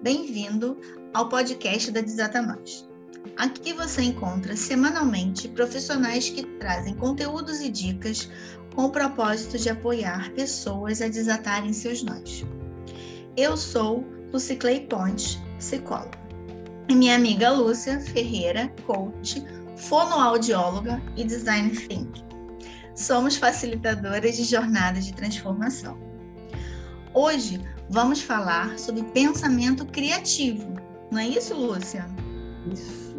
Bem-vindo ao podcast da Desata Mais. Aqui você encontra semanalmente profissionais que trazem conteúdos e dicas com o propósito de apoiar pessoas a desatarem seus nós. Eu sou Lucy Clay Ponte, psicóloga. E minha amiga Lúcia Ferreira, coach, fonoaudióloga e design thinking. Somos facilitadoras de jornadas de transformação. Hoje vamos falar sobre pensamento criativo. Não é isso, Lúcia? Isso.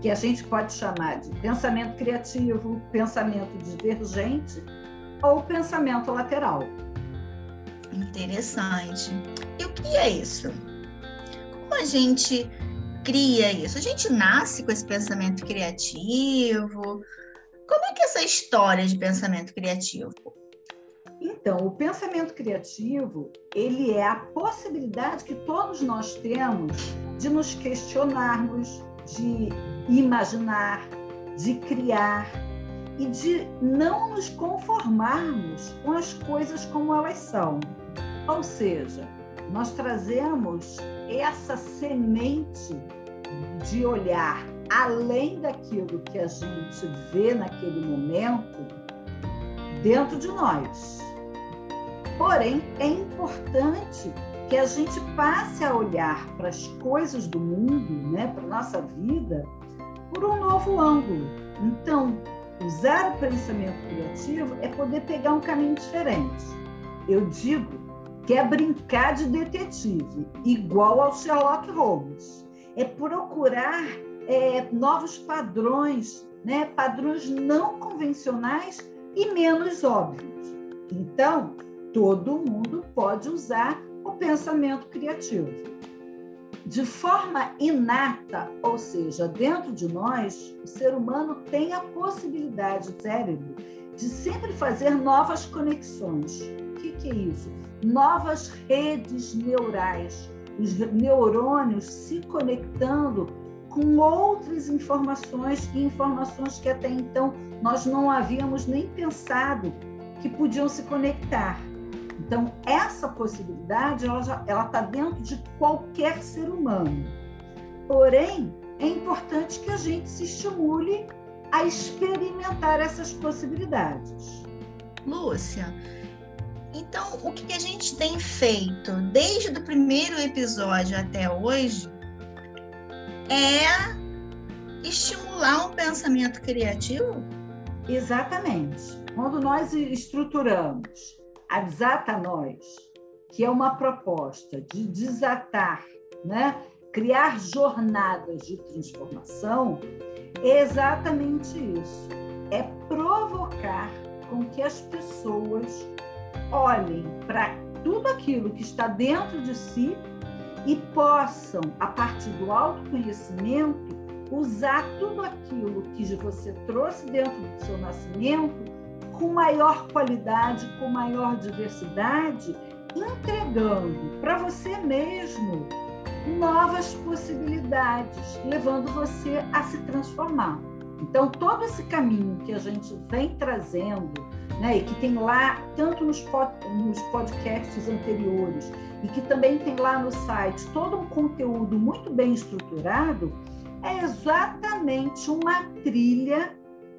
Que a gente pode chamar de pensamento criativo, pensamento divergente ou pensamento lateral. Interessante. E o que é isso? Como a gente cria isso? A gente nasce com esse pensamento criativo? Como é que é essa história de pensamento criativo? Então, o pensamento criativo, ele é a possibilidade que todos nós temos de nos questionarmos, de imaginar, de criar e de não nos conformarmos com as coisas como elas são. Ou seja, nós trazemos essa semente de olhar além daquilo que a gente vê naquele momento dentro de nós. Porém, é importante que a gente passe a olhar para as coisas do mundo, né, para a nossa vida, por um novo ângulo. Então, usar o pensamento criativo é poder pegar um caminho diferente. Eu digo que é brincar de detetive, igual ao Sherlock Holmes. É procurar é, novos padrões, né, padrões não convencionais e menos óbvios. Então, todo mundo pode usar o pensamento criativo. De forma inata, ou seja, dentro de nós, o ser humano tem a possibilidade, o cérebro, de sempre fazer novas conexões. O que, que é isso? Novas redes neurais, os neurônios se conectando com outras informações e informações que até então nós não havíamos nem pensado que podiam se conectar. Então, essa possibilidade, ela está dentro de qualquer ser humano. Porém, é importante que a gente se estimule a experimentar essas possibilidades. Lúcia, então o que a gente tem feito desde o primeiro episódio até hoje é estimular um pensamento criativo? Exatamente. Quando nós estruturamos a Desata Nós, que é uma proposta de desatar, né? criar jornadas de transformação, é exatamente isso. É provocar com que as pessoas olhem para tudo aquilo que está dentro de si e possam, a partir do autoconhecimento, usar tudo aquilo que você trouxe dentro do seu nascimento com maior qualidade, com maior diversidade, entregando para você mesmo novas possibilidades, levando você a se transformar. Então, todo esse caminho que a gente vem trazendo, né, e que tem lá, tanto nos, pod, nos podcasts anteriores, e que também tem lá no site, todo um conteúdo muito bem estruturado, é exatamente uma trilha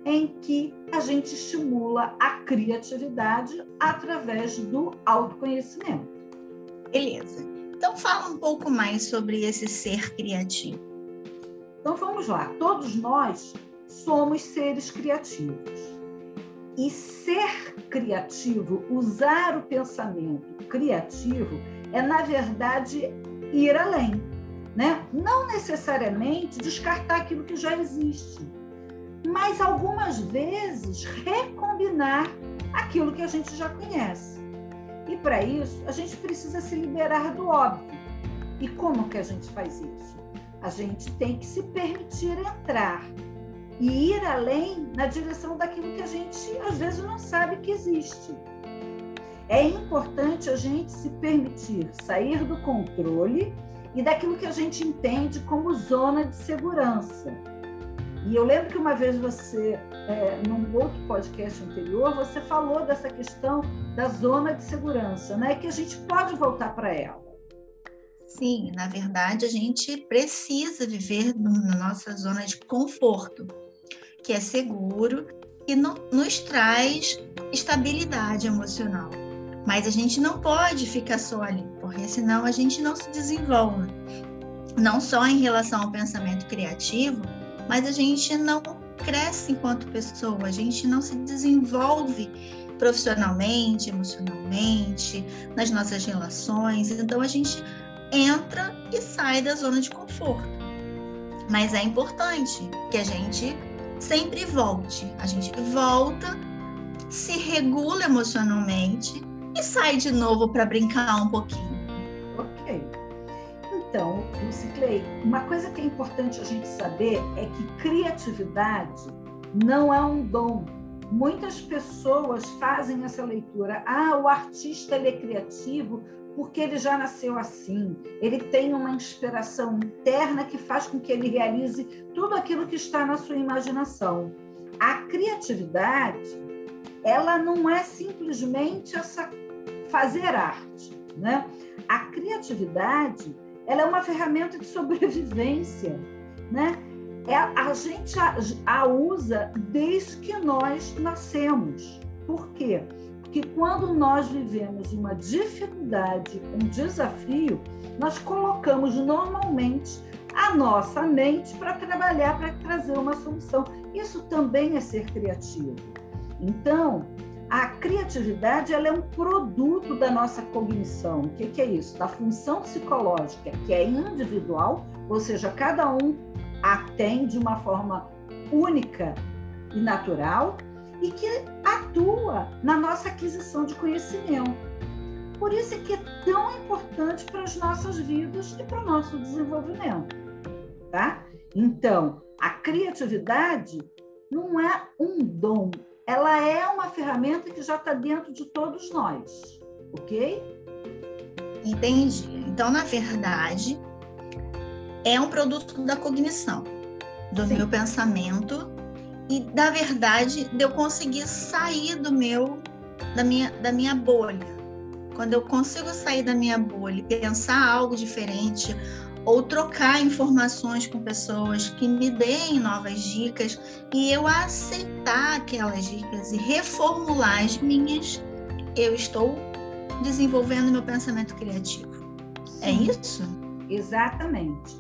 em que a gente estimula a criatividade através do autoconhecimento. Beleza. Então fala um pouco mais sobre esse ser criativo. Então vamos lá. Todos nós somos seres criativos. E ser criativo, usar o pensamento criativo, é na verdade ir além, né? Não necessariamente descartar aquilo que já existe mas algumas vezes recombinar aquilo que a gente já conhece. E para isso, a gente precisa se liberar do óbvio. E como que a gente faz isso? A gente tem que se permitir entrar e ir além na direção daquilo que a gente às vezes não sabe que existe. É importante a gente se permitir sair do controle e daquilo que a gente entende como zona de segurança e eu lembro que uma vez você, é, num outro podcast anterior, você falou dessa questão da zona de segurança, né? Que a gente pode voltar para ela. Sim, na verdade, a gente precisa viver na nossa zona de conforto, que é seguro e no, nos traz estabilidade emocional. Mas a gente não pode ficar só ali, porque senão a gente não se desenvolve. Não só em relação ao pensamento criativo, mas a gente não cresce enquanto pessoa, a gente não se desenvolve profissionalmente, emocionalmente, nas nossas relações. Então a gente entra e sai da zona de conforto. Mas é importante que a gente sempre volte. A gente volta, se regula emocionalmente e sai de novo para brincar um pouquinho. Ok. Então, Luciclei, uma coisa que é importante a gente saber é que criatividade não é um dom. Muitas pessoas fazem essa leitura. Ah, o artista ele é criativo porque ele já nasceu assim. Ele tem uma inspiração interna que faz com que ele realize tudo aquilo que está na sua imaginação. A criatividade, ela não é simplesmente essa fazer arte, né? A criatividade, ela é uma ferramenta de sobrevivência, né? É, a gente a, a usa desde que nós nascemos. Por quê? Porque quando nós vivemos uma dificuldade, um desafio, nós colocamos normalmente a nossa mente para trabalhar, para trazer uma solução. Isso também é ser criativo. Então, a criatividade ela é um produto da nossa cognição. O que, que é isso? Da função psicológica, que é individual, ou seja, cada um a tem de uma forma única e natural, e que atua na nossa aquisição de conhecimento. Por isso é que é tão importante para as nossas vidas e para o nosso desenvolvimento, tá? Então, a criatividade não é um dom, ela é uma ferramenta que já está dentro de todos nós, ok? Entendi. Então, na verdade, é um produto da cognição, do Sim. meu pensamento e da verdade de eu conseguir sair do meu da minha da minha bolha. Quando eu consigo sair da minha bolha e pensar algo diferente ou trocar informações com pessoas que me deem novas dicas e eu aceitar aquelas dicas e reformular as minhas, eu estou desenvolvendo meu pensamento criativo. É Sim, é isso? Exatamente.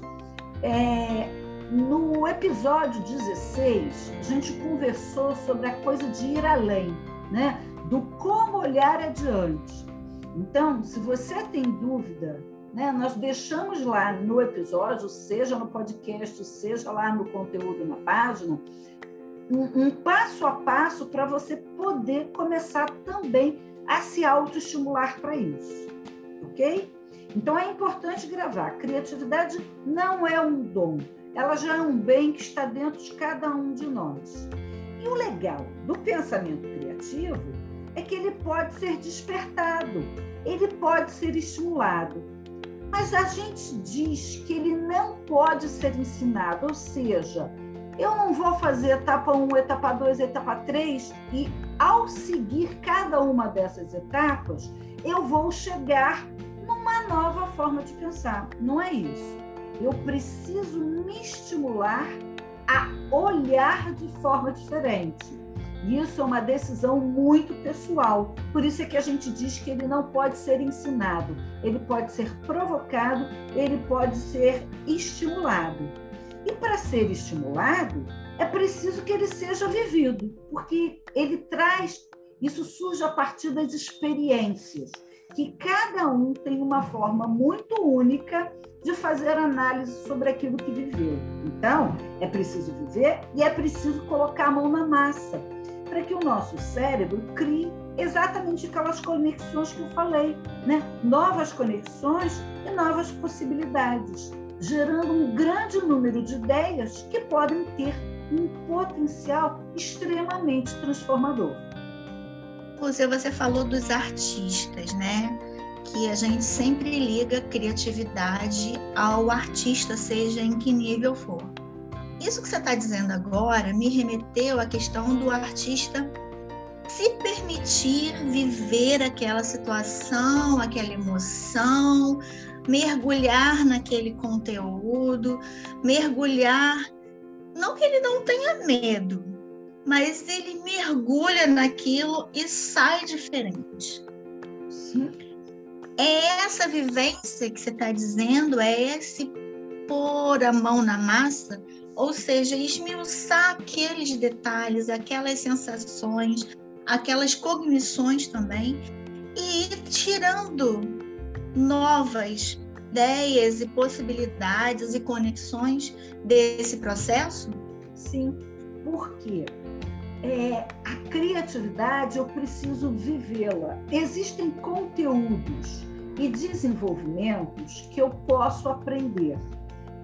É, no episódio 16, a gente conversou sobre a coisa de ir além, né? Do como olhar adiante. Então, se você tem dúvida, né, nós deixamos lá no episódio, seja no podcast, seja lá no conteúdo na página, um, um passo a passo para você poder começar também a se autoestimular para isso, ok? Então é importante gravar. Criatividade não é um dom, ela já é um bem que está dentro de cada um de nós. E o legal do pensamento criativo é que ele pode ser despertado, ele pode ser estimulado. Mas a gente diz que ele não pode ser ensinado, ou seja, eu não vou fazer etapa 1, etapa 2, etapa 3 e ao seguir cada uma dessas etapas, eu vou chegar numa nova forma de pensar. Não é isso eu preciso me estimular a olhar de forma diferente. Isso é uma decisão muito pessoal. Por isso é que a gente diz que ele não pode ser ensinado, ele pode ser provocado, ele pode ser estimulado. E para ser estimulado, é preciso que ele seja vivido, porque ele traz, isso surge a partir das experiências, que cada um tem uma forma muito única de fazer análise sobre aquilo que viveu. Então, é preciso viver e é preciso colocar a mão na massa para que o nosso cérebro crie exatamente aquelas conexões que eu falei, né? Novas conexões e novas possibilidades, gerando um grande número de ideias que podem ter um potencial extremamente transformador. Você, você falou dos artistas, né? que a gente sempre liga criatividade ao artista, seja em que nível for. Isso que você está dizendo agora me remeteu à questão do artista se permitir viver aquela situação, aquela emoção, mergulhar naquele conteúdo, mergulhar. Não que ele não tenha medo, mas ele mergulha naquilo e sai diferente. Sim. É essa vivência que você está dizendo, é esse pôr a mão na massa, ou seja, esmiuçar aqueles detalhes, aquelas sensações, aquelas cognições também, e ir tirando novas ideias e possibilidades e conexões desse processo? Sim, porque é, a criatividade eu preciso vivê-la. Existem conteúdos e desenvolvimentos que eu posso aprender.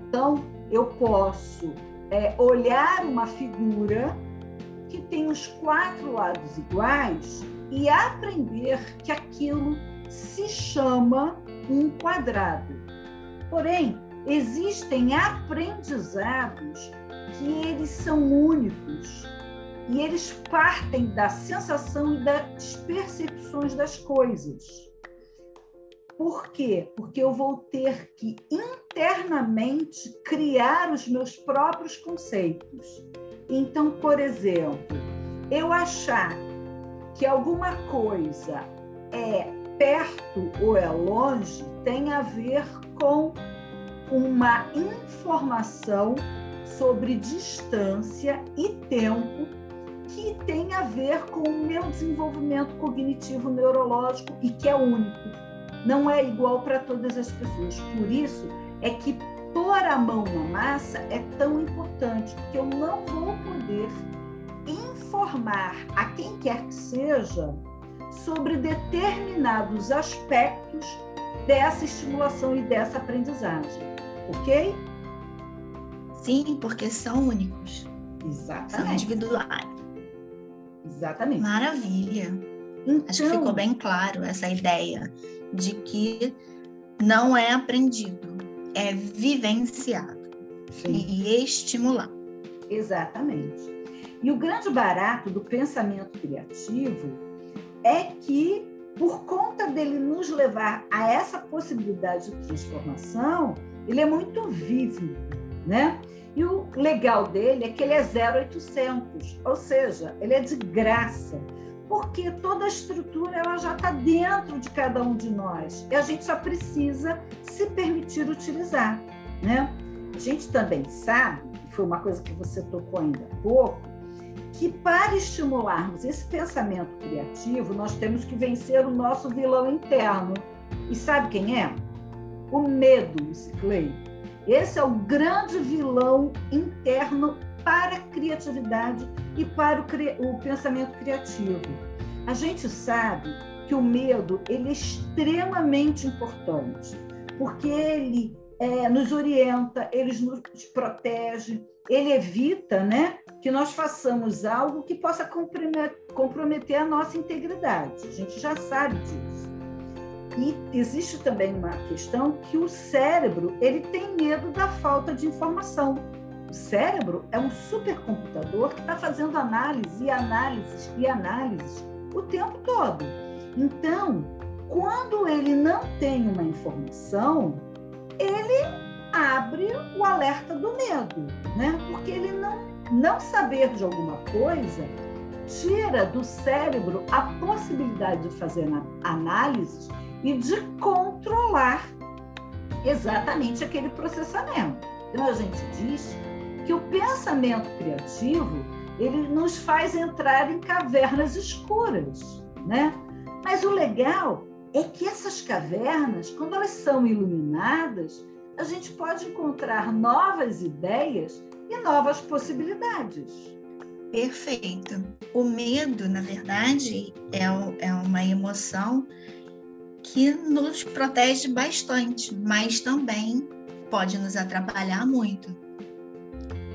Então, eu posso é, olhar uma figura que tem os quatro lados iguais e aprender que aquilo se chama um quadrado. Porém, existem aprendizados que eles são únicos e eles partem da sensação e das percepções das coisas. Por quê? Porque eu vou ter que internamente criar os meus próprios conceitos. Então, por exemplo, eu achar que alguma coisa é perto ou é longe tem a ver com uma informação sobre distância e tempo que tem a ver com o meu desenvolvimento cognitivo neurológico e que é único. Não é igual para todas as pessoas. Por isso é que pôr a mão na massa é tão importante, porque eu não vou poder informar a quem quer que seja sobre determinados aspectos dessa estimulação e dessa aprendizagem, ok? Sim, porque são únicos. Exatamente. São individuais. Exatamente. Maravilha. Então, Acho que ficou então bem claro essa ideia de que não é aprendido, é vivenciado sim. e estimulado. Exatamente. E o grande barato do pensamento criativo é que, por conta dele nos levar a essa possibilidade de transformação, ele é muito vívido, né? E o legal dele é que ele é 0800, ou seja, ele é de graça, porque toda a estrutura ela já está dentro de cada um de nós e a gente só precisa se permitir utilizar, né? A gente também sabe, foi uma coisa que você tocou ainda há pouco, que para estimularmos esse pensamento criativo, nós temos que vencer o nosso vilão interno. E sabe quem é? O medo, Clay. Esse é o grande vilão interno para a criatividade e para o, o pensamento criativo. A gente sabe que o medo ele é extremamente importante, porque ele é, nos orienta, ele nos protege, ele evita né, que nós façamos algo que possa comprometer a nossa integridade. A gente já sabe disso. E existe também uma questão que o cérebro ele tem medo da falta de informação. O cérebro é um supercomputador que está fazendo análise e análises e análises o tempo todo. Então, quando ele não tem uma informação, ele abre o alerta do medo, né? Porque ele não, não saber de alguma coisa tira do cérebro a possibilidade de fazer análises e de controlar exatamente aquele processamento. Então a gente diz que o pensamento criativo ele nos faz entrar em cavernas escuras, né? Mas o legal é que essas cavernas, quando elas são iluminadas, a gente pode encontrar novas ideias e novas possibilidades. Perfeito. O medo, na verdade, é, é uma emoção que nos protege bastante, mas também pode nos atrapalhar muito,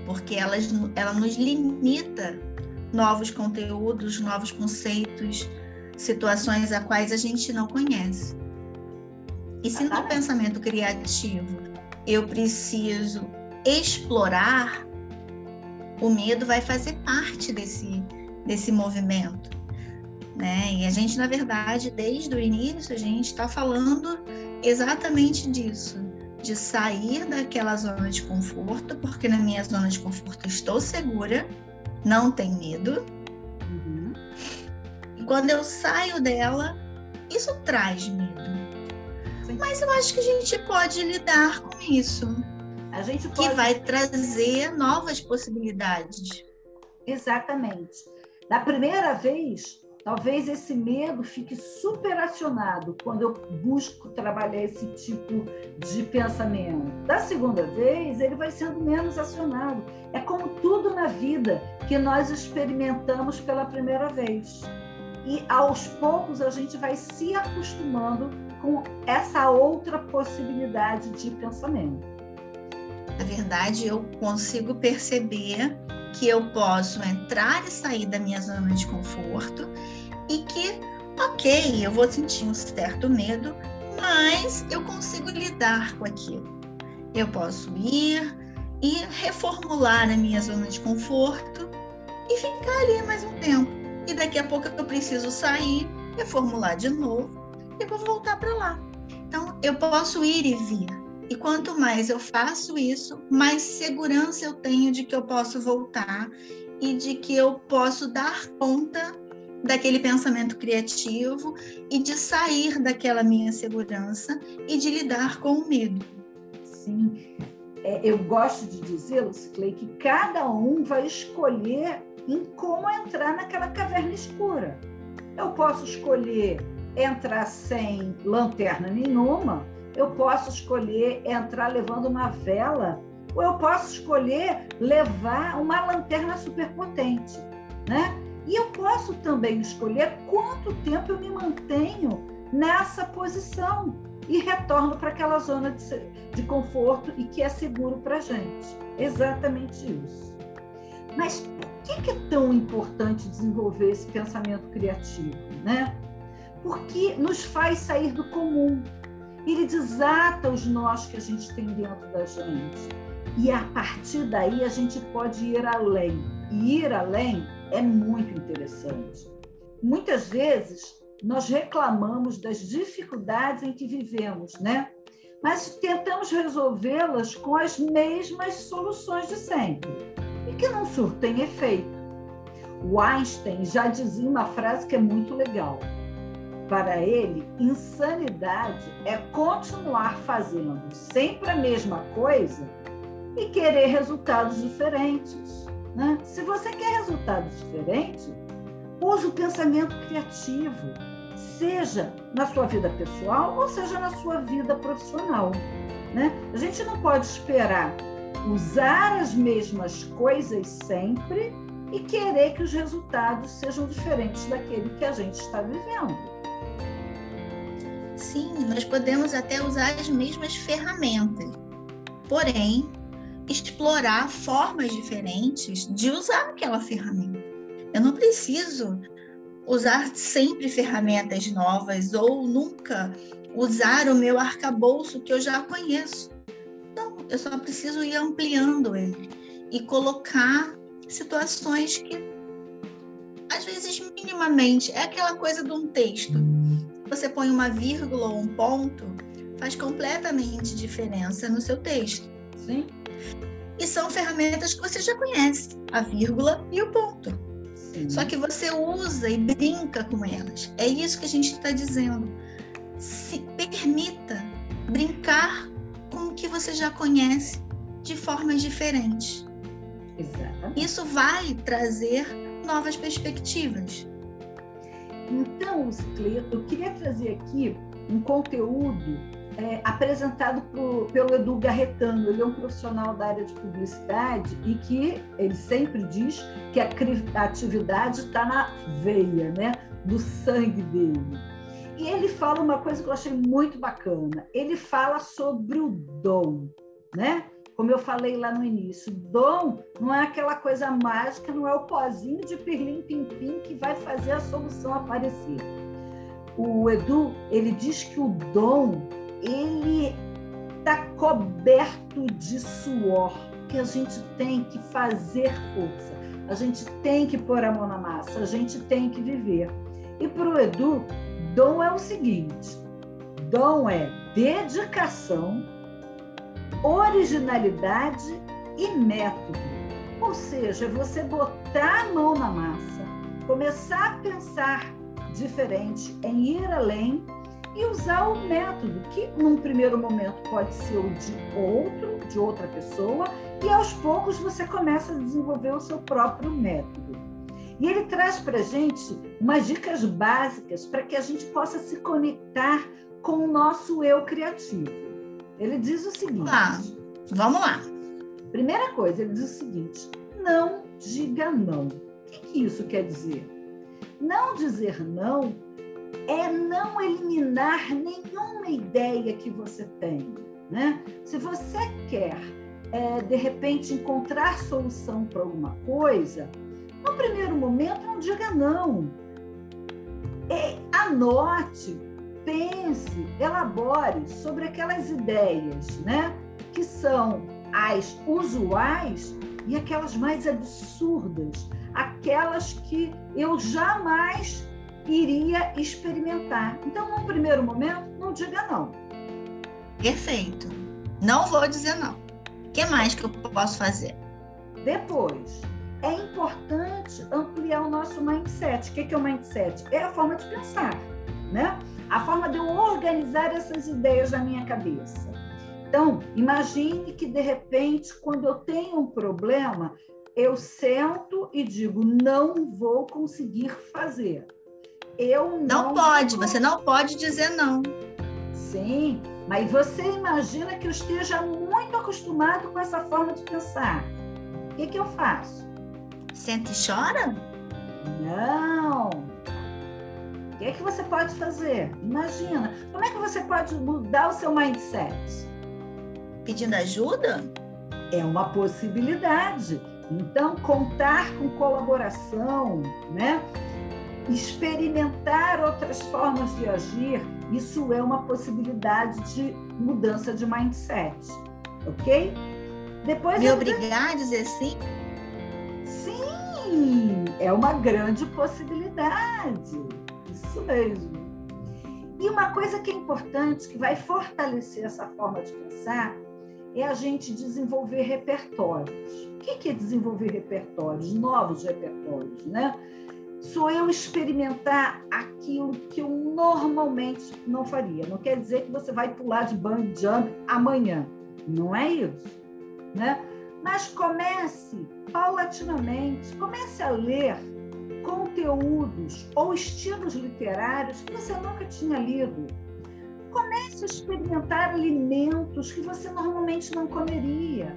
porque ela, ela nos limita novos conteúdos, novos conceitos, situações a quais a gente não conhece. E se no pensamento criativo eu preciso explorar, o medo vai fazer parte desse, desse movimento. Né? E a gente, na verdade, desde o início, a gente está falando exatamente disso, de sair daquela zona de conforto, porque na minha zona de conforto estou segura, não tem medo. Uhum. E quando eu saio dela, isso traz medo. Sim. Mas eu acho que a gente pode lidar com isso. A gente pode... Que vai trazer novas possibilidades. Exatamente. Da primeira vez, talvez esse medo fique superacionado quando eu busco trabalhar esse tipo de pensamento. Da segunda vez, ele vai sendo menos acionado. É como tudo na vida que nós experimentamos pela primeira vez. E aos poucos a gente vai se acostumando com essa outra possibilidade de pensamento. Na verdade, eu consigo perceber que eu posso entrar e sair da minha zona de conforto e que, ok, eu vou sentir um certo medo, mas eu consigo lidar com aquilo. Eu posso ir e reformular a minha zona de conforto e ficar ali mais um tempo. E daqui a pouco eu preciso sair, reformular de novo e vou voltar para lá. Então, eu posso ir e vir e quanto mais eu faço isso, mais segurança eu tenho de que eu posso voltar e de que eu posso dar conta daquele pensamento criativo e de sair daquela minha segurança e de lidar com o medo. Sim, é, eu gosto de dizer, Luciclei, que cada um vai escolher em como entrar naquela caverna escura. Eu posso escolher entrar sem lanterna nenhuma, eu posso escolher entrar levando uma vela, ou eu posso escolher levar uma lanterna superpotente, né? E eu posso também escolher quanto tempo eu me mantenho nessa posição e retorno para aquela zona de, de conforto e que é seguro para a gente. Exatamente isso. Mas por que é tão importante desenvolver esse pensamento criativo, né? Porque nos faz sair do comum, ele desata os nós que a gente tem dentro da gente. E a partir daí a gente pode ir além. E ir além é muito interessante. Muitas vezes nós reclamamos das dificuldades em que vivemos, né? Mas tentamos resolvê-las com as mesmas soluções de sempre e que não surtem efeito. O Einstein já dizia uma frase que é muito legal para ele, insanidade é continuar fazendo sempre a mesma coisa e querer resultados diferentes. Né? Se você quer resultados diferentes, use o pensamento criativo, seja na sua vida pessoal ou seja na sua vida profissional. Né? A gente não pode esperar usar as mesmas coisas sempre e querer que os resultados sejam diferentes daquele que a gente está vivendo sim, nós podemos até usar as mesmas ferramentas, porém, explorar formas diferentes de usar aquela ferramenta. Eu não preciso usar sempre ferramentas novas ou nunca usar o meu arcabouço que eu já conheço. Não, eu só preciso ir ampliando ele e colocar situações que, às vezes, minimamente, é aquela coisa de um texto você põe uma vírgula ou um ponto, faz completamente diferença no seu texto. Sim. E são ferramentas que você já conhece, a vírgula e o ponto. Sim. Só que você usa e brinca com elas. É isso que a gente está dizendo. Se permita brincar com o que você já conhece de formas diferentes. Exatamente. Isso vai trazer novas perspectivas. Então, eu queria trazer aqui um conteúdo é, apresentado pelo Edu Garretano. Ele é um profissional da área de publicidade e que ele sempre diz que a criatividade está na veia, né? do sangue dele. E ele fala uma coisa que eu achei muito bacana. Ele fala sobre o dom, né? Como eu falei lá no início, dom não é aquela coisa mágica, não é o pozinho de pirlim-pim-pim que vai fazer a solução aparecer. O Edu, ele diz que o dom, ele está coberto de suor, que a gente tem que fazer força, a gente tem que pôr a mão na massa, a gente tem que viver. E para o Edu, dom é o seguinte: dom é dedicação, originalidade e método. Ou seja, você botar a mão na massa, começar a pensar diferente, em ir além e usar o método, que num primeiro momento pode ser o de outro, de outra pessoa, e aos poucos você começa a desenvolver o seu próprio método. E ele traz para gente umas dicas básicas para que a gente possa se conectar com o nosso eu criativo. Ele diz o seguinte: ah, vamos lá. Primeira coisa, ele diz o seguinte: não diga não. O que, que isso quer dizer? Não dizer não é não eliminar nenhuma ideia que você tem. Né? Se você quer, é, de repente, encontrar solução para alguma coisa, no primeiro momento, não diga não. É, anote, pense, elabore sobre aquelas ideias né, que são as usuais e aquelas mais absurdas, aquelas que eu jamais iria experimentar. Então, num primeiro momento, não diga não. Perfeito. Não vou dizer não. O que mais que eu posso fazer? Depois, é importante ampliar o nosso mindset. O que é o mindset? É a forma de pensar, né? A forma de eu organizar essas ideias na minha cabeça. Então, imagine que de repente, quando eu tenho um problema, eu sento e digo: não vou conseguir fazer. Eu não. Não pode, você não pode dizer não. Sim, mas você imagina que eu esteja muito acostumado com essa forma de pensar. O que, que eu faço? Senta e chora? Não. O que, que você pode fazer? Imagina. Como é que você pode mudar o seu mindset? Pedindo ajuda? É uma possibilidade. Então, contar com colaboração, né? experimentar outras formas de agir, isso é uma possibilidade de mudança de mindset, ok? Depois Me obrigar a dizer sim? Sim, é uma grande possibilidade, isso mesmo. E uma coisa que é importante, que vai fortalecer essa forma de pensar, é a gente desenvolver repertórios. O que é desenvolver repertórios? Novos repertórios, né? sou eu experimentar aquilo que eu normalmente não faria. Não quer dizer que você vai pular de bungee jump amanhã. Não é isso, né? Mas comece paulatinamente, comece a ler conteúdos ou estilos literários que você nunca tinha lido. Comece a experimentar alimentos que você normalmente não comeria.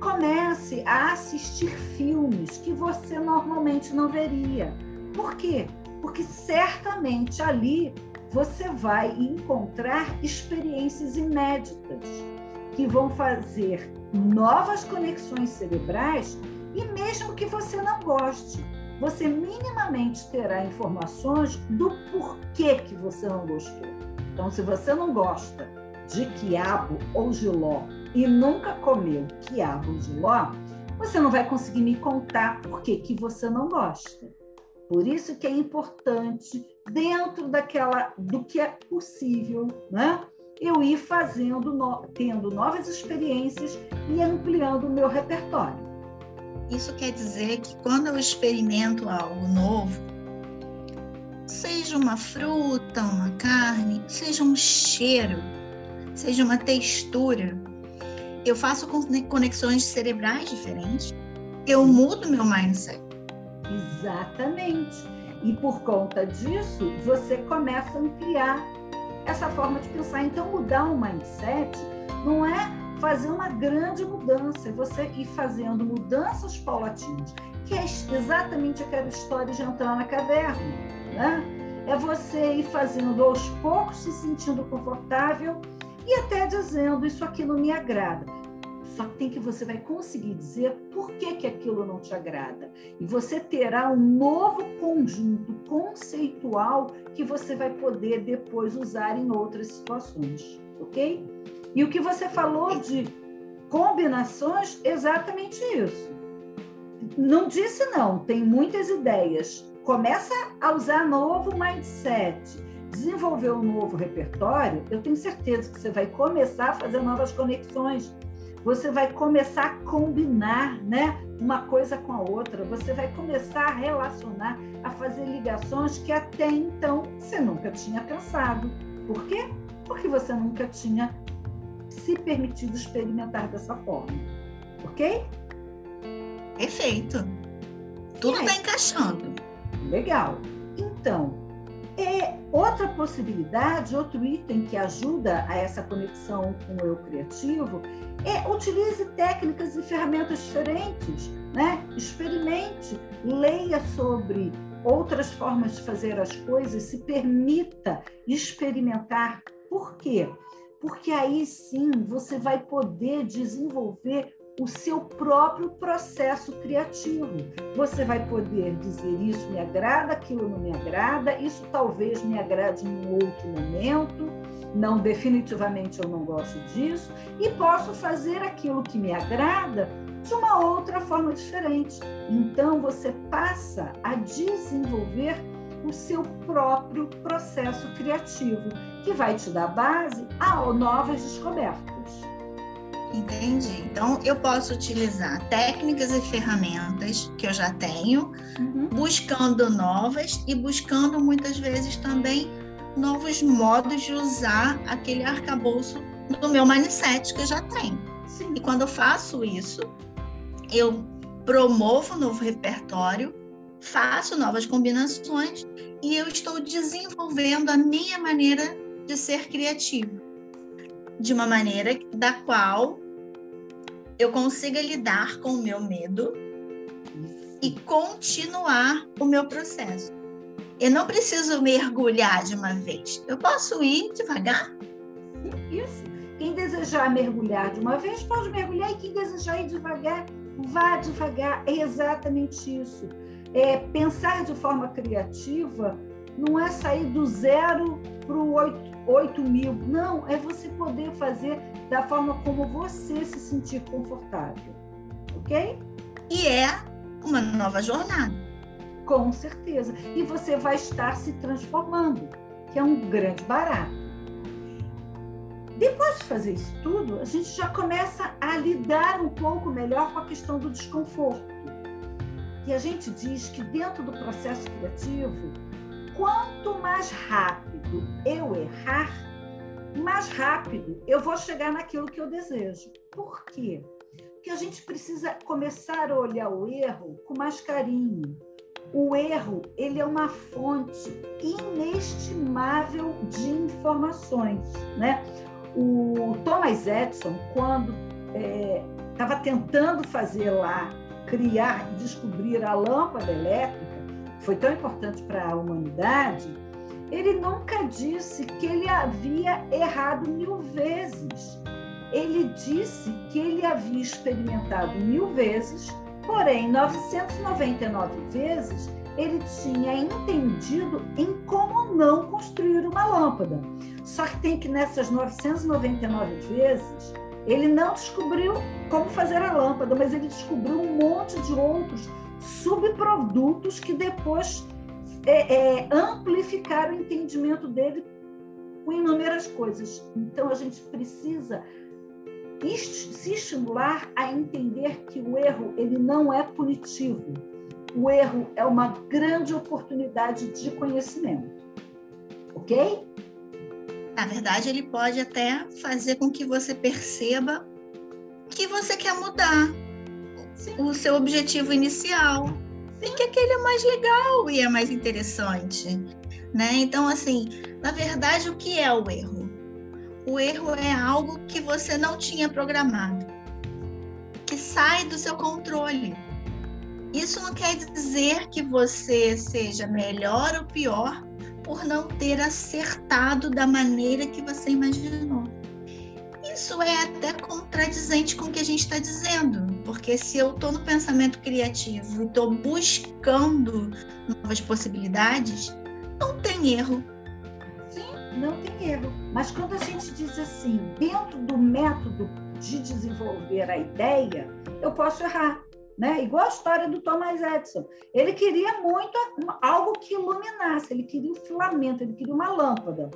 Comece a assistir filmes que você normalmente não veria por quê? Porque certamente ali você vai encontrar experiências inéditas que vão fazer novas conexões cerebrais e mesmo que você não goste, você minimamente terá informações do porquê que você não gostou. Então, se você não gosta de quiabo ou giló e nunca comeu quiabo ou giló, você não vai conseguir me contar por que, que você não gosta. Por isso que é importante, dentro daquela do que é possível, né? eu ir fazendo, tendo novas experiências e ampliando o meu repertório. Isso quer dizer que quando eu experimento algo novo, seja uma fruta, uma carne, seja um cheiro, seja uma textura, eu faço conexões cerebrais diferentes, eu mudo meu mindset. Exatamente. E por conta disso, você começa a ampliar essa forma de pensar. Então, mudar o mindset não é fazer uma grande mudança, você ir fazendo mudanças paulatinas, que é exatamente aquela história de entrar na caverna, né? É você ir fazendo aos poucos, se sentindo confortável e até dizendo isso aqui não me agrada. Só tem que você vai conseguir dizer por que, que aquilo não te agrada. E você terá um novo conjunto conceitual que você vai poder depois usar em outras situações, ok? E o que você falou de combinações, exatamente isso. Não disse não, tem muitas ideias. Começa a usar novo mindset. desenvolver um novo repertório, eu tenho certeza que você vai começar a fazer novas conexões. Você vai começar a combinar, né, uma coisa com a outra. Você vai começar a relacionar, a fazer ligações que até então você nunca tinha pensado. Por quê? Porque você nunca tinha se permitido experimentar dessa forma. Ok? Perfeito. Tudo está encaixando. Legal. Então, é outra possibilidade, outro item que ajuda a essa conexão com o eu criativo é utilize técnicas e ferramentas diferentes, né? Experimente, leia sobre outras formas de fazer as coisas, se permita experimentar. Por quê? Porque aí sim você vai poder desenvolver o seu próprio processo criativo. Você vai poder dizer isso me agrada, aquilo não me agrada, isso talvez me agrade em um outro momento, não definitivamente eu não gosto disso e posso fazer aquilo que me agrada de uma outra forma diferente. Então você passa a desenvolver o seu próprio processo criativo, que vai te dar base a novas descobertas. Entendi. Então, eu posso utilizar técnicas e ferramentas que eu já tenho, uhum. buscando novas e buscando muitas vezes também novos modos de usar aquele arcabouço do meu mindset que eu já tenho. Sim. E quando eu faço isso, eu promovo um novo repertório, faço novas combinações e eu estou desenvolvendo a minha maneira de ser criativo de uma maneira da qual eu consiga lidar com o meu medo e continuar o meu processo. Eu não preciso mergulhar de uma vez. Eu posso ir devagar. Isso. Quem desejar mergulhar de uma vez pode mergulhar e quem desejar ir devagar, vá devagar. É exatamente isso. É, pensar de forma criativa não é sair do zero para o 8, 8 mil. Não, é você poder fazer da forma como você se sentir confortável. Ok? E é uma nova jornada. Com certeza. E você vai estar se transformando, que é um grande barato. Depois de fazer isso tudo, a gente já começa a lidar um pouco melhor com a questão do desconforto. E a gente diz que dentro do processo criativo, quanto mais rápido eu errar, mais rápido eu vou chegar naquilo que eu desejo. Por quê? Porque a gente precisa começar a olhar o erro com mais carinho. O erro, ele é uma fonte inestimável de informações, né? O Thomas Edison, quando estava é, tentando fazer lá, criar descobrir a lâmpada elétrica, foi tão importante para a humanidade, ele nunca disse que ele havia errado mil vezes. Ele disse que ele havia experimentado mil vezes, porém, 999 vezes ele tinha entendido em como não construir uma lâmpada. Só que tem que nessas 999 vezes ele não descobriu como fazer a lâmpada, mas ele descobriu um monte de outros subprodutos que depois é, é, amplificaram o entendimento dele com inúmeras coisas. Então, a gente precisa se estimular a entender que o erro ele não é punitivo. O erro é uma grande oportunidade de conhecimento. Ok? Na verdade, ele pode até fazer com que você perceba que você quer mudar, Sim. o seu objetivo inicial. E que aquele é mais legal e é mais interessante. Né? Então, assim, na verdade, o que é o erro? O erro é algo que você não tinha programado, que sai do seu controle. Isso não quer dizer que você seja melhor ou pior por não ter acertado da maneira que você imaginou isso é até contradizente com o que a gente está dizendo, porque se eu estou no pensamento criativo e estou buscando novas possibilidades, não tem erro. Sim, não tem erro. Mas quando a gente diz assim, dentro do método de desenvolver a ideia, eu posso errar. né? Igual a história do Thomas Edison. Ele queria muito algo que iluminasse, ele queria um filamento, ele queria uma lâmpada.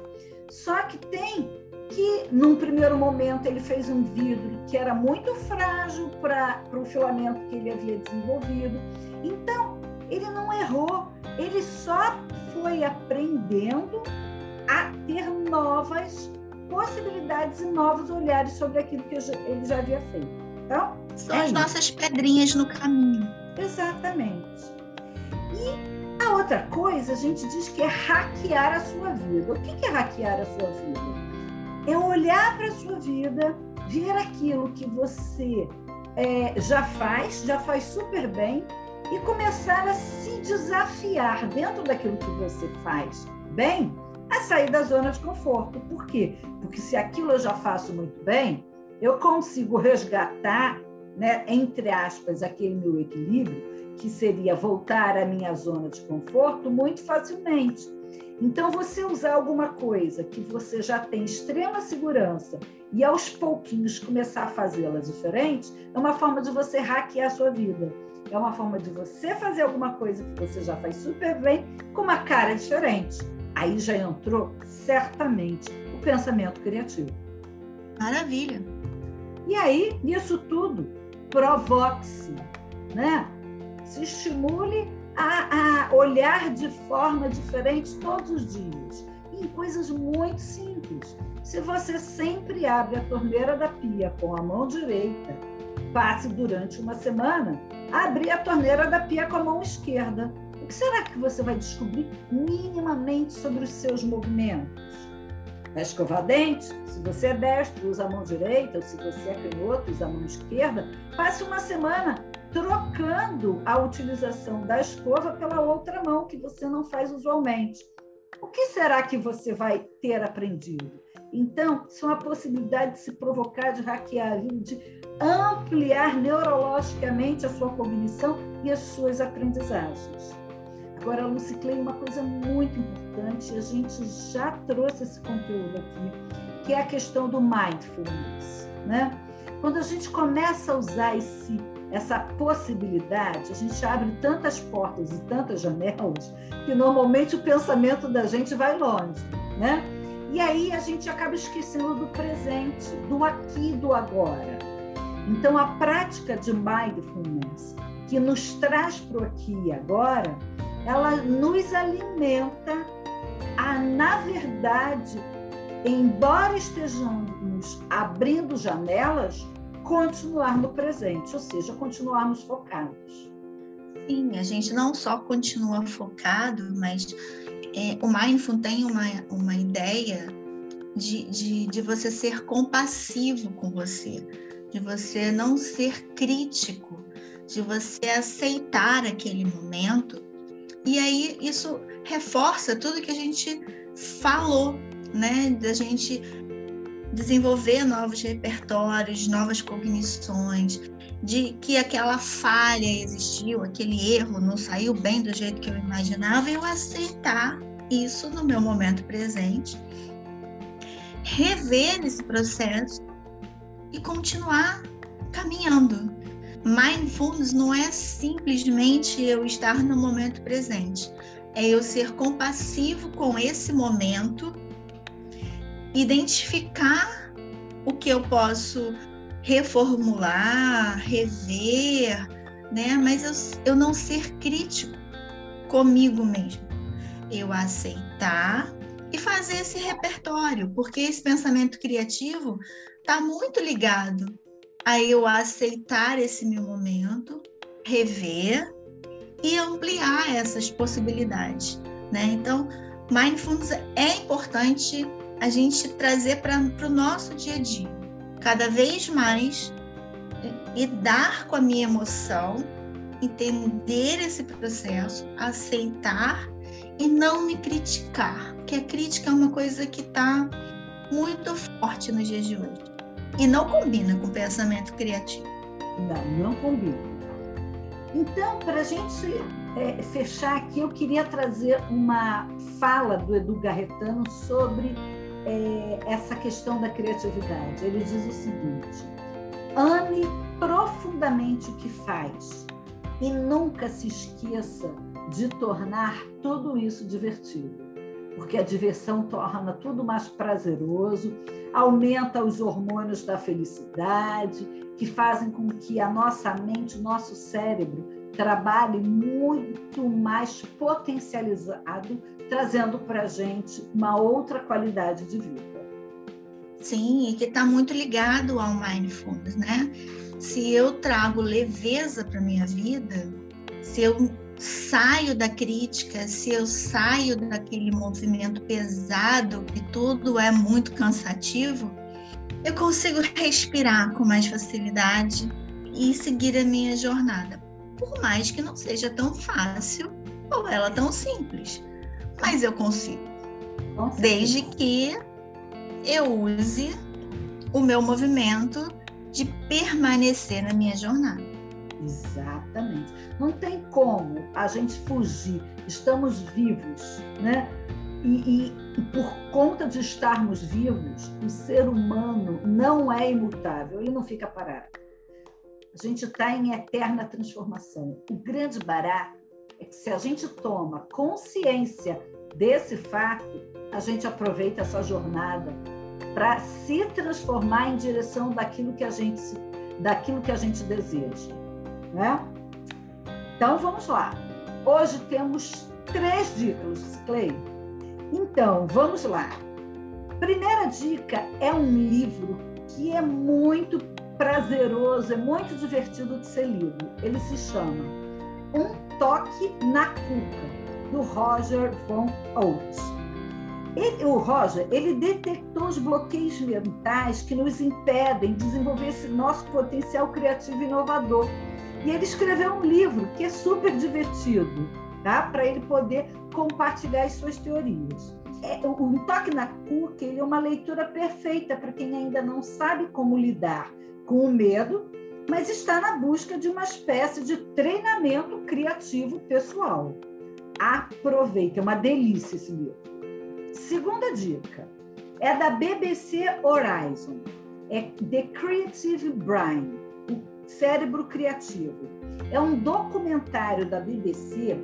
Só que tem que, num primeiro momento, ele fez um vidro que era muito frágil para o filamento que ele havia desenvolvido. Então, ele não errou, ele só foi aprendendo a ter novas possibilidades e novos olhares sobre aquilo que ele já havia feito. Então, são é as isso. nossas pedrinhas no caminho. Exatamente. E a outra coisa, a gente diz que é hackear a sua vida. O que é hackear a sua vida? É olhar para a sua vida, ver aquilo que você é, já faz, já faz super bem, e começar a se desafiar dentro daquilo que você faz bem, a sair da zona de conforto. Por quê? Porque se aquilo eu já faço muito bem, eu consigo resgatar, né, entre aspas, aquele meu equilíbrio, que seria voltar à minha zona de conforto muito facilmente. Então, você usar alguma coisa que você já tem extrema segurança e aos pouquinhos começar a fazê-la diferente, é uma forma de você hackear a sua vida. É uma forma de você fazer alguma coisa que você já faz super bem com uma cara diferente. Aí já entrou certamente o pensamento criativo. Maravilha. E aí, nisso tudo, provoque-se, né? Se estimule a, a olhar de forma diferente todos os dias, em coisas muito simples. Se você sempre abre a torneira da pia com a mão direita, passe durante uma semana a abrir a torneira da pia com a mão esquerda que será que você vai descobrir minimamente sobre os seus movimentos? Vai escovar dente? Se você é destro, usa a mão direita, ou se você é canhoto, usa a mão esquerda. Passe uma semana trocando a utilização da escova pela outra mão, que você não faz usualmente. O que será que você vai ter aprendido? Então, são a possibilidade de se provocar, de hackear, de ampliar neurologicamente a sua cognição e as suas aprendizagens. Agora, Lucy Clay, uma coisa muito importante, a gente já trouxe esse conteúdo aqui, que é a questão do mindfulness. Né? Quando a gente começa a usar esse, essa possibilidade, a gente abre tantas portas e tantas janelas que normalmente o pensamento da gente vai longe. Né? E aí a gente acaba esquecendo do presente, do aqui do agora. Então, a prática de mindfulness, que nos traz para o aqui e agora, ela nos alimenta a, na verdade, embora estejamos abrindo janelas, continuar no presente, ou seja, continuarmos focados. Sim, a gente não só continua focado, mas é, o Mindful tem uma, uma ideia de, de, de você ser compassivo com você, de você não ser crítico, de você aceitar aquele momento e aí isso reforça tudo que a gente falou, né? Da gente desenvolver novos repertórios, novas cognições, de que aquela falha existiu, aquele erro não saiu bem do jeito que eu imaginava, eu aceitar isso no meu momento presente, rever esse processo e continuar caminhando. Mindfulness não é simplesmente eu estar no momento presente, é eu ser compassivo com esse momento, identificar o que eu posso reformular, rever, né? Mas eu, eu não ser crítico comigo mesmo. Eu aceitar e fazer esse repertório, porque esse pensamento criativo está muito ligado a eu aceitar esse meu momento, rever e ampliar essas possibilidades, né? Então, mindfulness é importante a gente trazer para o nosso dia a dia, cada vez mais lidar com a minha emoção, entender esse processo, aceitar e não me criticar, porque a crítica é uma coisa que está muito forte nos dias de hoje. E não combina com o pensamento criativo. Não, não combina. Então, para a gente é, fechar aqui, eu queria trazer uma fala do Edu Garretano sobre é, essa questão da criatividade. Ele diz o seguinte: ame profundamente o que faz e nunca se esqueça de tornar tudo isso divertido, porque a diversão torna tudo mais prazeroso, aumenta os hormônios da felicidade, que fazem com que a nossa mente, o nosso cérebro trabalhe muito mais potencializado, trazendo para a gente uma outra qualidade de vida. Sim, e que está muito ligado ao mindfulness, né? Se eu trago leveza para minha vida, se eu saio da crítica, se eu saio daquele movimento pesado que tudo é muito cansativo, eu consigo respirar com mais facilidade e seguir a minha jornada, por mais que não seja tão fácil ou ela tão simples, mas eu consigo, desde que eu use o meu movimento de permanecer na minha jornada. Exatamente. Não tem como a gente fugir. Estamos vivos, né? E, e, por conta de estarmos vivos, o ser humano não é imutável, ele não fica parado. A gente está em eterna transformação. O grande barato é que se a gente toma consciência desse fato, a gente aproveita essa jornada para se transformar em direção daquilo que a gente daquilo que a gente deseja, né? Então vamos lá. Hoje temos três dicas, Clay. Então vamos lá. Primeira dica é um livro que é muito prazeroso, é muito divertido de ser lido. Ele se chama Um Toque na Cuca, do Roger von Oates. Ele, o Roger, ele detectou os bloqueios mentais que nos impedem de desenvolver esse nosso potencial criativo e inovador. E ele escreveu um livro que é super divertido, tá? Para ele poder compartilhar as suas teorias. É, o, o Toque na Cuca ele é uma leitura perfeita para quem ainda não sabe como lidar com o medo, mas está na busca de uma espécie de treinamento criativo pessoal. Aproveita, é uma delícia esse livro. Segunda dica é da BBC Horizon, é The Creative Brain, o cérebro criativo. É um documentário da BBC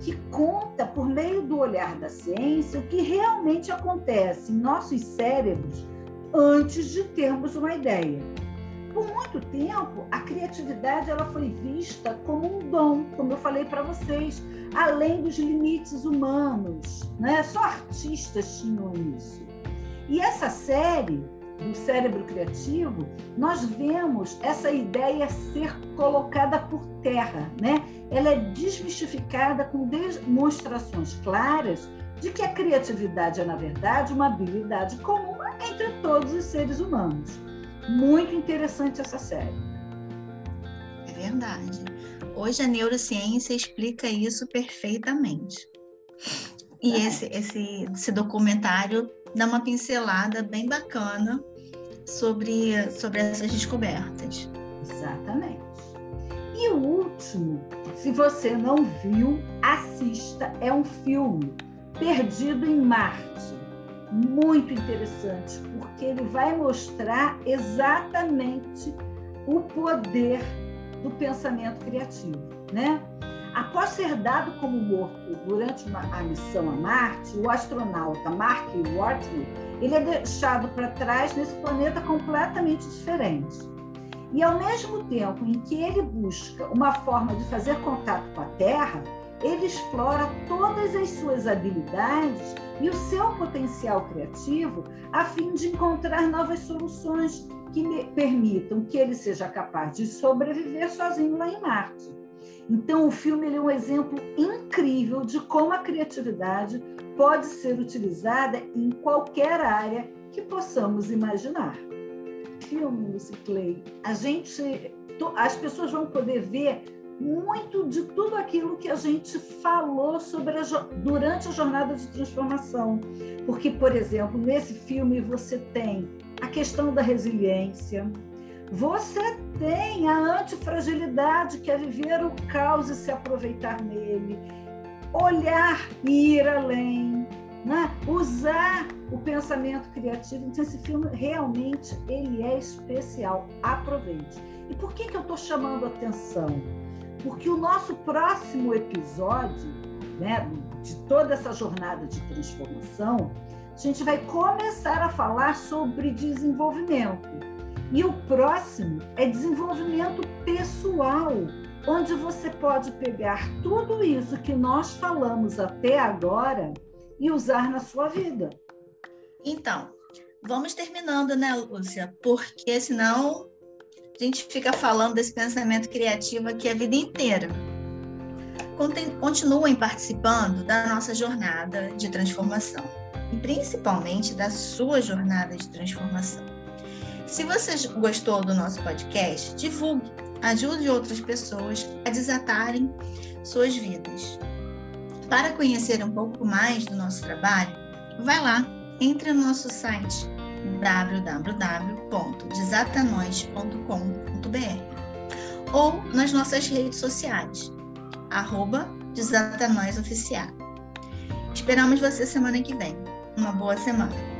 que conta, por meio do olhar da ciência, o que realmente acontece em nossos cérebros antes de termos uma ideia. Por muito tempo, a criatividade ela foi vista como um dom, como eu falei para vocês, além dos limites humanos. Né? Só artistas tinham isso. E essa série do cérebro criativo, nós vemos essa ideia ser colocada por terra, né? Ela é desmistificada com demonstrações claras de que a criatividade é, na verdade, uma habilidade comum entre todos os seres humanos. Muito interessante essa série. É verdade. Hoje a neurociência explica isso perfeitamente. E esse, esse, esse documentário dá uma pincelada bem bacana sobre, sobre essas descobertas. Exatamente. E o último, se você não viu, assista. É um filme, Perdido em Marte. Muito interessante, porque ele vai mostrar exatamente o poder do pensamento criativo, né? Após ser dado como morto durante uma, a missão a Marte, o astronauta Mark Wortley ele é deixado para trás nesse planeta completamente diferente. E ao mesmo tempo em que ele busca uma forma de fazer contato com a Terra, ele explora todas as suas habilidades e o seu potencial criativo a fim de encontrar novas soluções que permitam que ele seja capaz de sobreviver sozinho lá em Marte. Então, o filme é um exemplo incrível de como a criatividade pode ser utilizada em qualquer área que possamos imaginar. Filme, Lucy Clay, a gente, as pessoas vão poder ver muito de tudo aquilo que a gente falou sobre a, durante a jornada de transformação. Porque, por exemplo, nesse filme você tem a questão da resiliência, você tem a antifragilidade, que é viver o caos e se aproveitar nele, olhar e ir além. né? usar o pensamento criativo. Então, esse filme realmente ele é especial. Aproveite. E por que, que eu estou chamando a atenção? Porque o nosso próximo episódio, né, de toda essa jornada de transformação, a gente vai começar a falar sobre desenvolvimento. E o próximo é desenvolvimento pessoal, onde você pode pegar tudo isso que nós falamos até agora e usar na sua vida. Então, vamos terminando, né, Lúcia? Porque senão a gente fica falando desse pensamento criativo aqui a vida inteira. Continuem participando da nossa jornada de transformação e principalmente da sua jornada de transformação. Se você gostou do nosso podcast, divulgue, ajude outras pessoas a desatarem suas vidas. Para conhecer um pouco mais do nosso trabalho, vai lá, entre no nosso site www.desatanois.com.br ou nas nossas redes sociais, arroba. Esperamos você semana que vem. Uma boa semana.